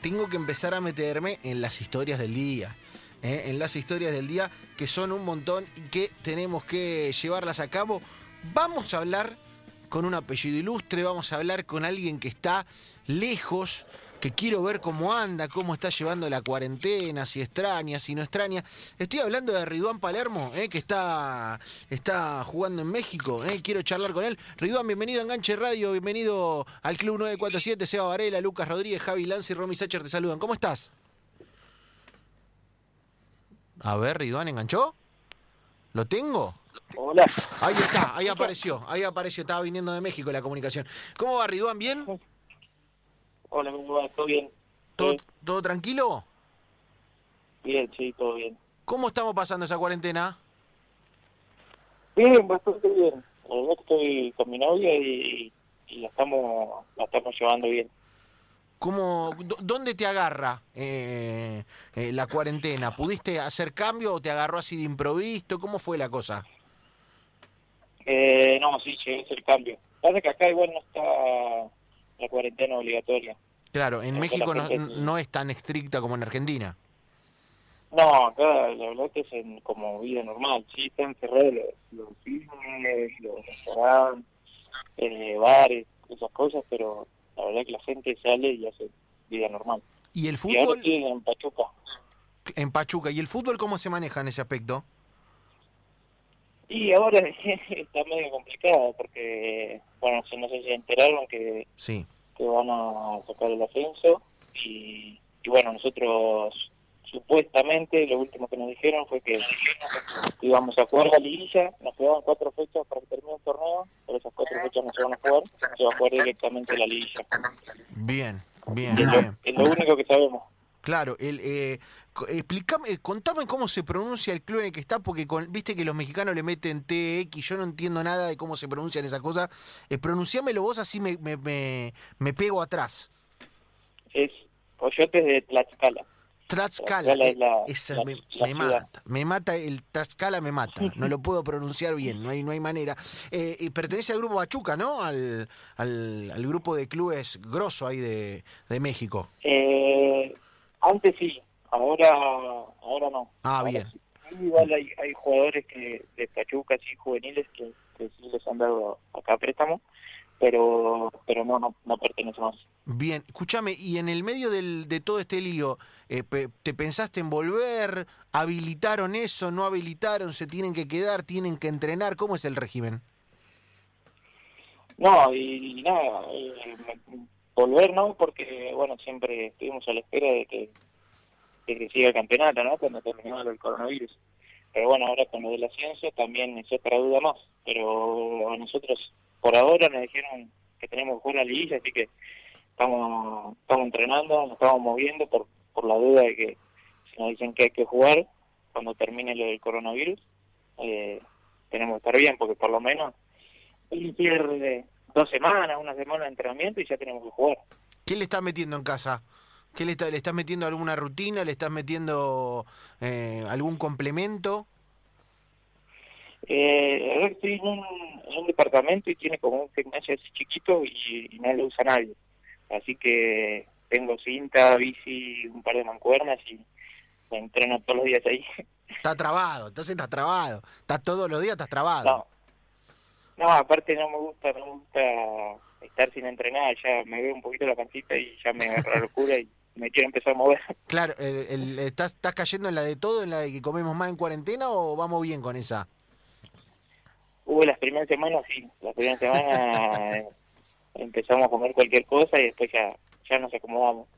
tengo que empezar a meterme en las historias del día. ¿eh? En las historias del día, que son un montón y que tenemos que llevarlas a cabo. Vamos a hablar con un apellido ilustre, vamos a hablar con alguien que está lejos, que quiero ver cómo anda, cómo está llevando la cuarentena, si extraña, si no extraña. Estoy hablando de Riduán Palermo, eh, que está, está jugando en México. eh, quiero charlar con él. Riduán, bienvenido a Enganche Radio, bienvenido al Club 947, Seba Varela, Lucas Rodríguez, Javi Lance y Romy Sacher te saludan. ¿Cómo estás? A ver, Riduán, ¿enganchó? ¿Lo tengo? Hola. Ahí está, ahí apareció, ahí apareció, estaba viniendo de México la comunicación. ¿Cómo va, Riduán? ¿Bien? Hola, ¿cómo va? ¿Todo bien? ¿Todo, todo tranquilo? bien, sí, todo bien. ¿Cómo estamos pasando esa cuarentena? Bien, bastante bien. La verdad que estoy con mi novia y, y la estamos la estamos llevando bien. ¿Cómo, dó- ¿Dónde te agarra eh, eh, la cuarentena? ¿Pudiste hacer cambio o te agarró así de improviso? ¿Cómo fue la cosa? Eh, no, sí, llegué a hacer cambio. Pasa que acá igual no está la cuarentena obligatoria. Claro, en México no, gente sí. no es tan estricta como en Argentina. No, acá la verdad que es en, como vida normal. Sí, están cerrados los, los cines, los restaurantes, eh, bares, esas cosas, pero la verdad que la gente sale y hace vida normal. ¿Y el Y ahora fútbol estoy en Pachuca. en Pachuca? ¿Y el fútbol cómo se maneja en ese aspecto? Y ahora está medio complicado porque, bueno, no sé si se enteraron que, Sí. Que van a sacar el ascenso y, y bueno, nosotros supuestamente lo último que nos dijeron fue que íbamos a jugar la liguilla, nos quedaban cuatro fechas para que termine el torneo, pero esas cuatro fechas no se van a jugar, se va a jugar directamente la liguilla. Bien, bien, Es lo, bien. es lo único que sabemos. Claro, el, eh, eh, contame cómo se pronuncia el club en el que está, porque con- viste que los mexicanos le meten TX, yo no entiendo nada de cómo se pronuncian esas cosas. Eh, pronunciámelo vos, así me, me, me, me pego atrás. Es Coyotes de Tlaxcala. Tlaxcala, Tlaxcala es eh, la- esa la- me, la me ciudad. mata, me mata, el Tlaxcala me mata, no lo puedo pronunciar bien, no hay, no hay manera. Eh, y pertenece al grupo Pachuca, ¿no? Al, al, al grupo de clubes grosso ahí de, de México. Eh, antes sí, ahora ahora no. Ah, Ahora bien. sí. Igual hay, hay jugadores que de Pachuca, sí, juveniles, que, que sí les han dado acá préstamo, pero pero no, no, no pertenece más. Bien, escúchame, y en el medio del, de todo este lío, eh, pe- ¿te pensaste en volver? ¿Habilitaron eso? ¿No habilitaron? ¿Se tienen que quedar? ¿Tienen que entrenar? ¿Cómo es el régimen? No, y, y nada, eh, me- volver no, porque bueno, siempre estuvimos a la espera de que, de siga el campeonato, ¿no? Cuando terminó el coronavirus. Pero bueno, ahora con lo del ascenso también es otra duda más. Pero a nosotros por ahora nos dijeron que tenemos que jugar la liguilla, así que estamos estamos entrenando, nos estamos moviendo por, por la duda de que si nos dicen que hay que jugar cuando termine lo del coronavirus, eh, tenemos que estar bien, porque por lo menos y pierde dos semanas, una semana de entrenamiento y ya tenemos que jugar. ¿Qué le estás metiendo en casa? ¿Qué le, está- le estás metiendo alguna rutina? ¿Le estás metiendo eh, algún complemento? Eh, estoy en un, en un departamento y tiene como un gimnasio así chiquito y, y no lo usa nadie. Así que tengo cinta, bici, un par de mancuernas y me entreno todos los días ahí. Está trabado, entonces estás trabado. Estás todos los días, estás trabado. No, no aparte no me gusta, no me gusta estar sin entrenar, ya me veo un poquito la pancita y ya me agarra la locura y me quiero empezar a mover. Claro, el- el- ¿estás, ¿estás cayendo en la de todo, en la de que comemos más en cuarentena o vamos bien con esa? Hubo las primeras semanas, sí, las primeras semanas empezamos a comer cualquier cosa y después ya, ya nos acomodamos.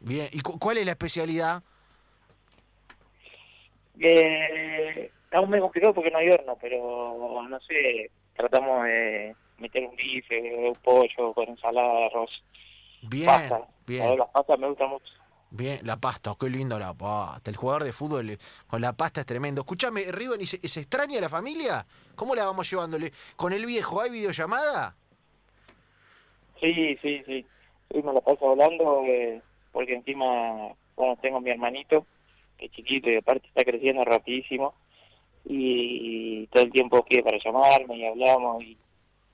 Bien, ¿y cu- cuál es la especialidad? Eh, está un medio complicado porque no hay horno, pero no sé, tratamos de meter un bife, un pollo con ensalada, arroz, Bien, pasta. Bien. ver, las pastas me gustan mucho. Bien, la pasta, qué lindo la pasta. El jugador de fútbol eh, con la pasta es tremendo. Escúchame, Riven, ¿y se, se extraña la familia? ¿Cómo la vamos llevándole? ¿Con el viejo hay videollamada? Sí, sí, sí. Sí, me la paso hablando eh, porque encima, bueno, tengo mi hermanito, que es chiquito y aparte está creciendo rapidísimo. Y, todo el tiempo quiere para llamarme y hablamos y,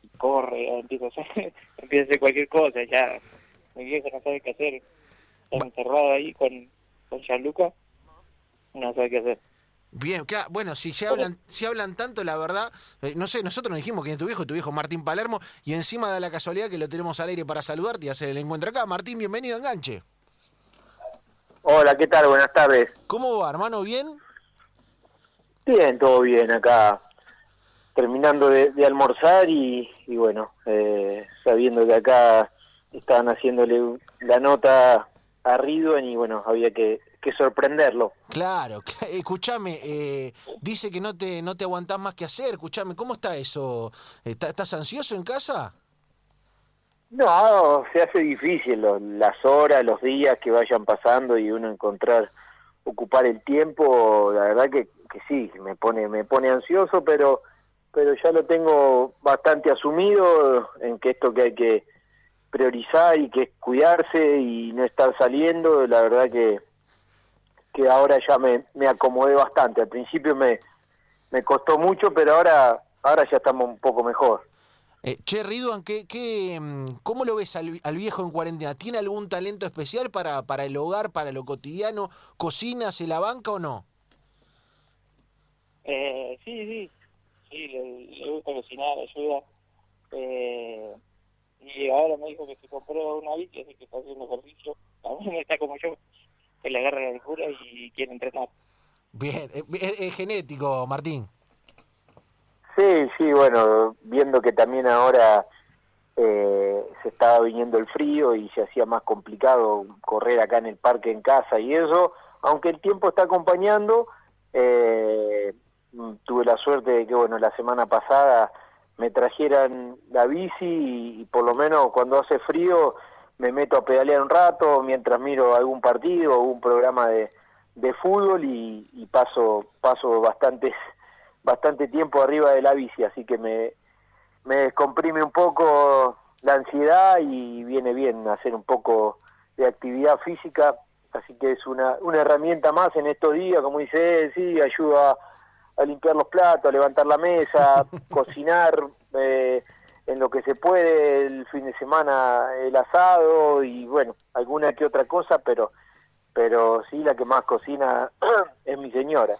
y corre, empieza a, hacer, empieza a hacer cualquier cosa. Ya mi viejo no sabe qué hacer. encerrado ahí con, con Gianluca, no sabe qué hacer. Bien, claro, bueno, si se hablan, si hablan tanto, la verdad, eh, no sé, nosotros nos dijimos que es tu viejo, tu viejo Martín Palermo, y encima da la casualidad que lo tenemos al aire para saludarte y hacer el encuentro acá. Martín, bienvenido a Enganche. Hola, ¿qué tal? Buenas tardes. ¿Cómo va, hermano? ¿Bien? Bien, todo bien acá, terminando de, almorzar y, bueno, eh, sabiendo que acá estaban haciéndole la nota a Ridwan y bueno, había que que sorprenderlo. Claro, escúchame, eh, dice que no te, no te aguantás más que hacer, escúchame, ¿cómo está eso? ¿Estás ansioso en casa? No, se hace difícil las horas, los días que vayan pasando y uno encontrar, ocupar el tiempo, la verdad que, que sí, me pone, me pone ansioso, pero, pero ya lo tengo bastante asumido en que esto que hay que priorizar y que es cuidarse y no estar saliendo, la verdad que que ahora ya me, me acomodé bastante. Al principio me, me costó mucho, pero ahora, ahora ya estamos un poco mejor. Eh, che, ¿qué, qué, mm, ¿cómo lo ves al, viejo en cuarentena? ¿Tiene algún talento especial para, para el hogar, para lo cotidiano? ¿Cocina, se la banca o no? Eh, sí, sí, sí, le, gusta cocinar, ayuda. Eh, y ahora me dijo que se compró una bici, así que está haciendo ejercicio. También está como yo que le agarra la locura y quiere entrenar. Bien, es, genético, Martín. Sí, sí, bueno, viendo que también ahora eh, se estaba viniendo el frío y se hacía más complicado correr acá en el parque en casa y eso, aunque el tiempo está acompañando, eh, tuve la suerte de que, bueno, la semana pasada me trajeran la bici y por lo menos cuando hace frío me meto a pedalear un rato mientras miro algún partido o un programa de, de fútbol y, paso paso bastante bastante tiempo arriba de la bici. Así que me, me descomprime un poco la ansiedad y viene bien hacer un poco de actividad física. Así que es una, una herramienta más en estos días como dice sí ayuda a, limpiar los platos a levantar la mesa cocinar eh, en lo que se puede el fin de semana el asado y bueno, alguna que otra cosa, pero pero sí la que más cocina es mi señora.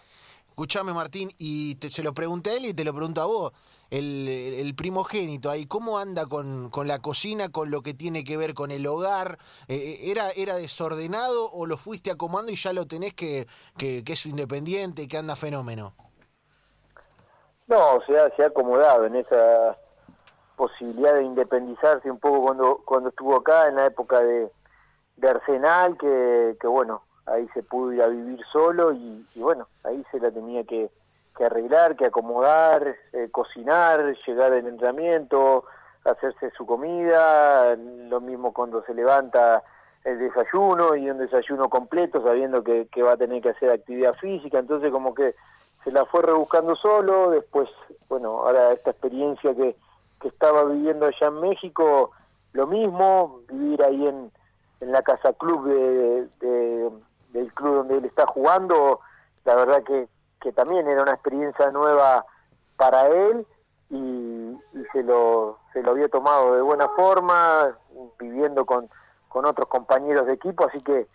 Escuchame Martín, y te, se lo pregunté a él y te lo pregunto a vos, el, el primogénito ahí, ¿cómo anda con, con, la cocina, con lo que tiene que ver con el hogar? Eh, eh, ¿era, ¿Era desordenado o lo fuiste acomodando y ya lo tenés que, que, que es independiente, que anda fenómeno? No, se ha, se ha acomodado en esa posibilidad de independizarse un poco cuando cuando estuvo acá en la época de, Arsenal que, que bueno ahí se pudo ir a vivir solo y, bueno ahí se la tenía que, que arreglar que acomodar eh, cocinar llegar al entrenamiento hacerse su comida lo mismo cuando se levanta el desayuno y un desayuno completo sabiendo que, que va a tener que hacer actividad física. Entonces como que se la fue rebuscando solo después bueno ahora esta experiencia que que estaba viviendo allá en México, lo mismo, vivir ahí en, en la casa club de, del club donde él está jugando, la verdad que, que también era una experiencia nueva para él y, se, lo, se lo había tomado de buena forma, viviendo con, con otros compañeros de equipo, así que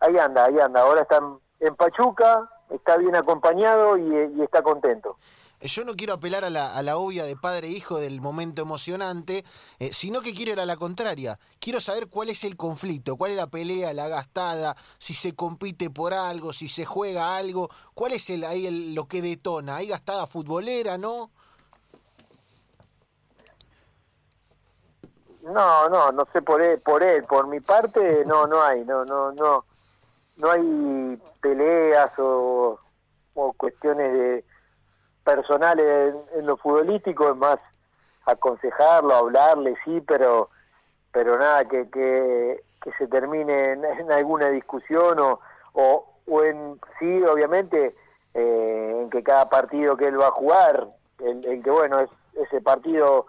ahí anda, ahí anda, ahora está en, Pachuca, está bien acompañado y está contento. Eh, yo no quiero apelar a la, a la obvia de padre e hijo del momento emocionante, eh, sino que quiero ir a la contraria. Quiero saber cuál es el conflicto, cuál es la pelea, la gastada, si se compite por algo, si se juega algo, cuál es el, ahí el, lo que detona. ¿Hay gastada futbolera, no? No, no, no sé por él, por él, por mi parte no, no hay, no, no, no, no hay peleas o, o cuestiones de personal en, lo futbolístico, es más aconsejarlo, hablarle, sí, pero pero nada que, que, se termine en, alguna discusión o, o, en sí, obviamente, eh, en que cada partido que él va a jugar, el, que bueno, es ese partido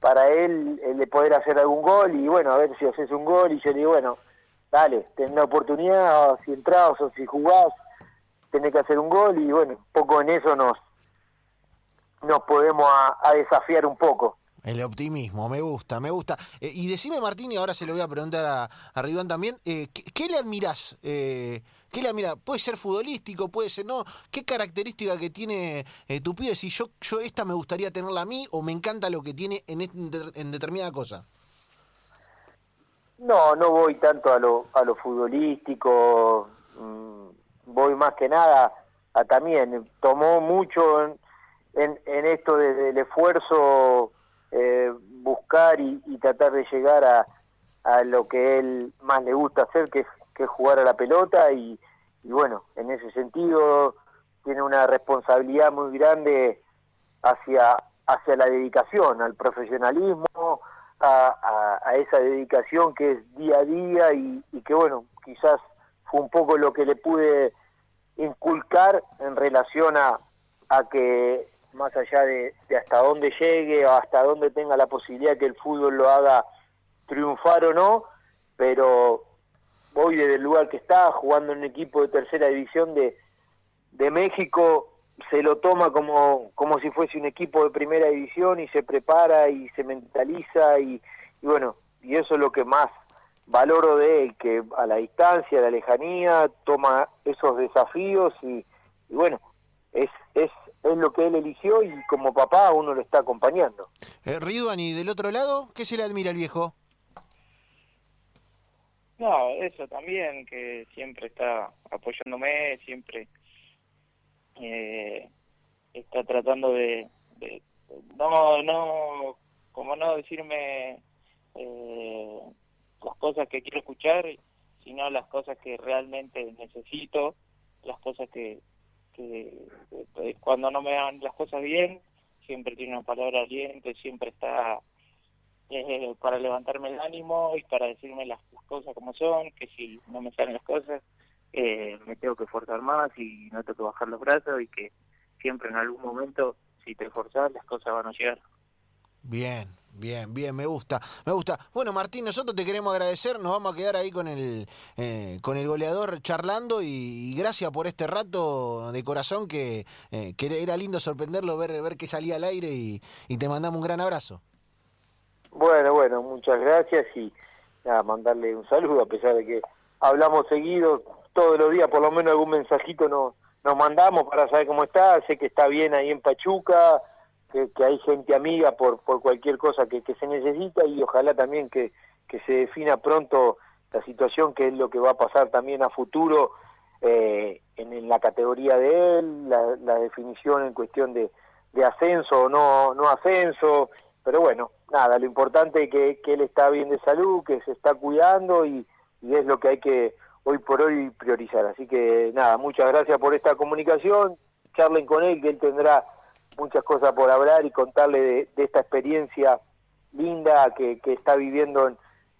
para él, el de poder hacer algún gol y bueno, a ver si haces un gol y yo digo, bueno, dale, ten la oportunidad, si entras o si jugás, tenés que hacer un gol y bueno, poco en eso nos, nos podemos a, desafiar un poco. El optimismo, me gusta, me gusta. Eh, y decime, Martín, y ahora se lo voy a preguntar a, a también, eh, ¿qué, le admirás? Eh, ¿Qué le admirás? Puede ser futbolístico, puede ser no. ¿Qué característica que tiene tu pibe? Si yo, yo esta me gustaría tenerla a mí o me encanta lo que tiene en, en determinada cosa. No, no voy tanto a lo, a lo futbolístico, mm, voy más que nada a también, tomó mucho en, en, esto del esfuerzo eh, buscar y, tratar de llegar a, a, lo que él más le gusta hacer, que es, que jugar a la pelota y, y bueno, en ese sentido tiene una responsabilidad muy grande hacia, hacia la dedicación, al profesionalismo, a, esa dedicación que es día a día y, que bueno, quizás fue un poco lo que le pude inculcar en relación a, a que más allá de, hasta dónde llegue o hasta dónde tenga la posibilidad que el fútbol lo haga triunfar o no, pero voy desde el lugar que está, jugando en un equipo de tercera división de, de México, se lo toma como, como si fuese un equipo de primera división y se prepara y se mentaliza y, bueno, y eso es lo que más valoro de él, que a la distancia, a la lejanía, toma esos desafíos y, bueno, es, es, es lo que él eligió y como papá uno lo está acompañando. Eh, Ridwan, ¿y del otro lado qué se le admira al viejo? No, eso también, que siempre está apoyándome, siempre eh, está tratando de, no no como no decirme eh, las cosas que quiero escuchar sino las cosas que realmente necesito las cosas que, que eh, cuando no me dan las cosas bien siempre tiene una palabra aliente siempre está eh, para levantarme el ánimo y para decirme las, las cosas como son que si no me salen las cosas eh, me tengo que forzar más y no tengo que bajar los brazos y que siempre en algún momento, si te esforzas, las cosas van a llegar. Bien, bien, bien, me gusta, me gusta. Bueno, Martín, nosotros te queremos agradecer, nos vamos a quedar ahí con el eh, con el goleador charlando y, gracias por este rato de corazón que, eh, que era lindo sorprenderlo, ver, ver que salía al aire y, te mandamos un gran abrazo. Bueno, bueno, muchas gracias y nada, mandarle un saludo a pesar de que hablamos seguido, todos los días por lo menos algún mensajito nos, nos mandamos para saber cómo está, sé que está bien ahí en Pachuca, que, hay gente amiga por, por cualquier cosa que, que se necesita y ojalá también que, que se defina pronto la situación que es lo que va a pasar también a futuro eh, en, la categoría de él, la, la definición en cuestión de, de ascenso o no, no ascenso, pero bueno, nada, lo importante es que, que él está bien de salud, que se está cuidando y, y es lo que hay que hoy por hoy priorizar. Así que nada, muchas gracias por esta comunicación, charlen con él, que él tendrá muchas cosas por hablar y contarle de, esta experiencia linda que, está viviendo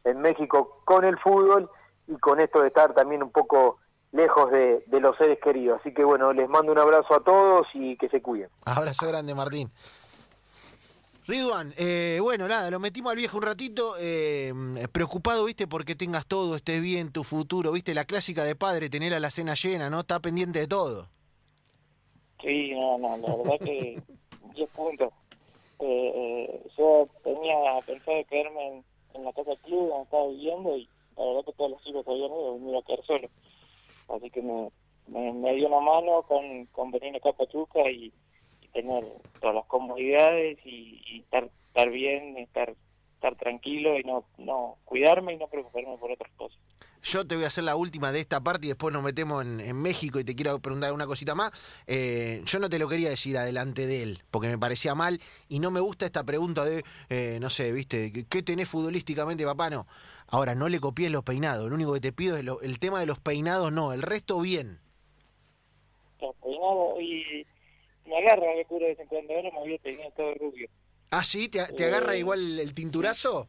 en, México con el fútbol y con esto de estar también un poco lejos de, los seres queridos. Así que bueno, les mando un abrazo a todos y que se cuiden. Abrazo grande, Martín. Ridwan, eh, bueno, nada, lo metimos al viejo un ratito, eh, preocupado, viste, porque tengas todo, estés bien, tu futuro, viste, la clásica de padre, tener a la cena llena, ¿no? Está pendiente de todo. Sí, no, no, la verdad que 10 puntos. Eh, yo tenía pensado quedarme en, la casa del club donde estaba viviendo y la verdad que todos los chicos se habían ido me iba a quedar solo. Así que me, me, dio una mano con, con venir acá a Pachuca y tener todas las comodidades y, estar, estar bien, estar estar tranquilo y no, no cuidarme y no preocuparme por otras cosas. Yo te voy a hacer la última de esta parte y después nos metemos en, México y te quiero preguntar una cosita más. Eh, yo no te lo quería decir adelante de él, porque me parecía mal y no me gusta esta pregunta de, eh, no sé, viste, ¿qué tenés futbolísticamente, papá? No. Ahora, no le copies los peinados, lo único que te pido es el tema de los peinados, no, el resto bien. Los peinados y me agarra de cura de vez en cuando, ahora me había tenido todo rubio. Ah, sí, ¿te, te agarra eh, igual el tinturazo?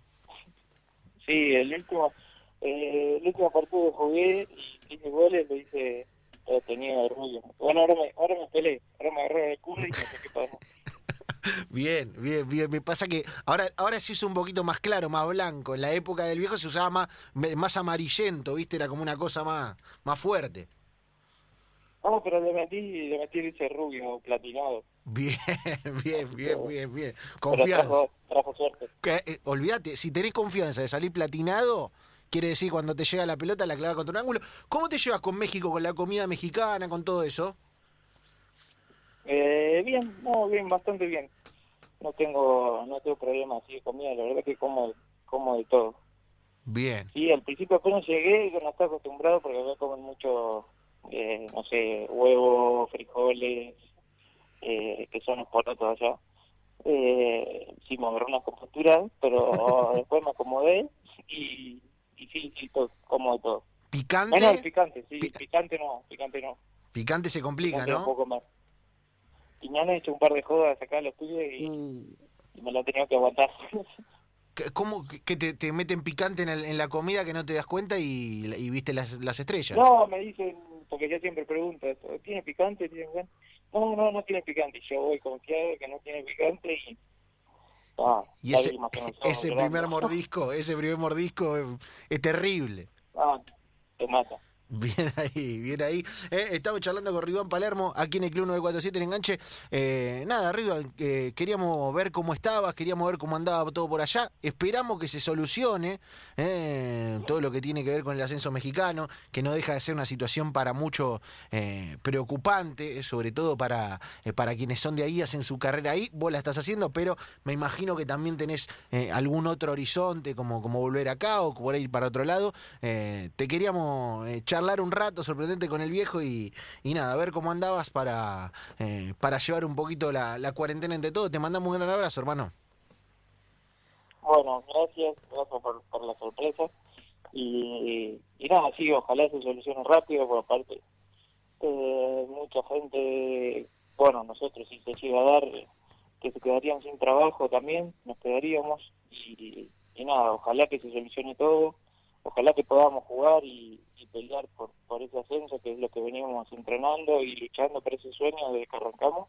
Sí, el último, eh, el último partido que jugué y hice goles lo hice todo tenía rubio. Bueno, ahora me, ahora me peleé, ahora me agarré de cura y no sé qué pasa. Bien, bien, bien. Me pasa que ahora, ahora sí es un poquito más claro, más blanco. En la época del viejo se usaba más, más amarillento, ¿viste? Era como una cosa más, más fuerte. No, pero le metí, le metí ese rubio platinado. Bien, bien, bien, bien, bien. Confianza. trajo, trajo suerte. Que, eh, olvídate, si tenés confianza de salir platinado, quiere decir cuando te llega la pelota la clava contra un ángulo. ¿Cómo te llevas con México, con la comida mexicana, con todo eso? Eh, bien, no, bien, bastante bien. No tengo, no tengo problemas así de comida, la verdad que como, como de todo. Bien. Sí, al principio apenas llegué, yo no estaba acostumbrado porque acá comen mucho, eh, no sé, huevos, frijoles, eh, que son los porotos allá. Eh, sí, me agarró una compostura, pero después me acomodé y, y sí, sí, todo, como de todo. Picante. Menos el picante, sí, Pi- picante no, picante no. Picante se complica, Picante un ¿no? poco más. Y me han hecho un par de jodas acá los pibes y, y me lo he tenido que aguantar. ¿qué- ¿Cómo que te, te meten picante en, el- en la comida que no te das cuenta y, y viste las, las estrellas? No, me dicen, porque yo siempre pregunto, ¿tiene picante? ¿Tiene picante? No, no, no tiene picante. Yo voy confiado que no tiene picante y... Ah, y ese, primer mordisco, ese primer mordisco es, es terrible. Ah, te mata. Bien ahí, bien ahí. Eh, estamos charlando con Ridón Palermo aquí en el Club 947 en Enganche. Eh, nada, Ridón, eh, queríamos ver cómo estabas, queríamos ver cómo andaba todo por allá. Esperamos que se solucione eh, todo lo que tiene que ver con el ascenso mexicano, que no deja de ser una situación para mucho preocupante, sobre todo para, para quienes son de ahí, hacen su carrera ahí. Vos la estás haciendo, pero me imagino que también tenés algún otro horizonte, como, como volver acá o por ahí para otro lado. Te queríamos eh, charlar un rato sorprendente con el viejo y, y nada, a ver cómo andabas para, eh, para llevar un poquito la, la cuarentena entre todos. Te mandamos un gran abrazo, hermano. Bueno, gracias, gracias por, por la sorpresa. Y, y nada, sí, ojalá se solucione rápido, por aparte, eh, mucha gente, bueno, nosotros si se llega a dar, que se quedarían sin trabajo también, nos quedaríamos. Y, y nada, ojalá que se solucione todo, ojalá que podamos jugar y, pelear por, por ese ascenso, que es lo que venimos entrenando y luchando por ese sueño desde que arrancamos.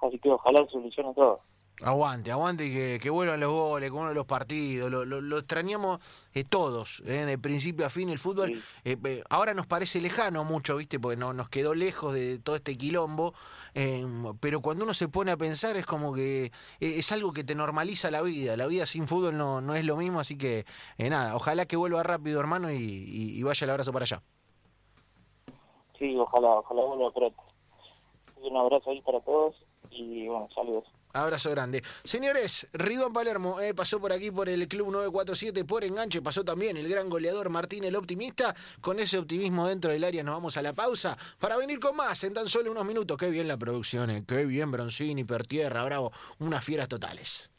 Así que ojalá solucione todo. Aguante, aguante y que, que vuelvan los goles, que vuelvan los partidos. Lo, lo- lo extrañamos eh, todos, eh, de principio a fin el fútbol. Sí. Eh, eh, ahora nos parece lejano mucho, ¿viste? Porque no, nos quedó lejos de todo este quilombo. eh, pero cuando uno se pone a pensar es como que es algo que te normaliza la vida. La vida sin fútbol no, no es lo mismo, así que eh, nada, ojalá que vuelva rápido, hermano, y, y- y vaya el abrazo para allá. Sí, ojalá, ojalá vuelva pronto. Un abrazo ahí para todos y bueno, saludos. Abrazo grande. Señores, Ridón Palermo eh, pasó por aquí por el Club 947 por enganche. Pasó también el gran goleador Martín el Optimista. Con ese optimismo dentro del área nos vamos a la pausa para venir con más en tan solo unos minutos. Qué bien la producción, eh, qué bien Broncini, Pertierra, Bravo. Unas fieras totales.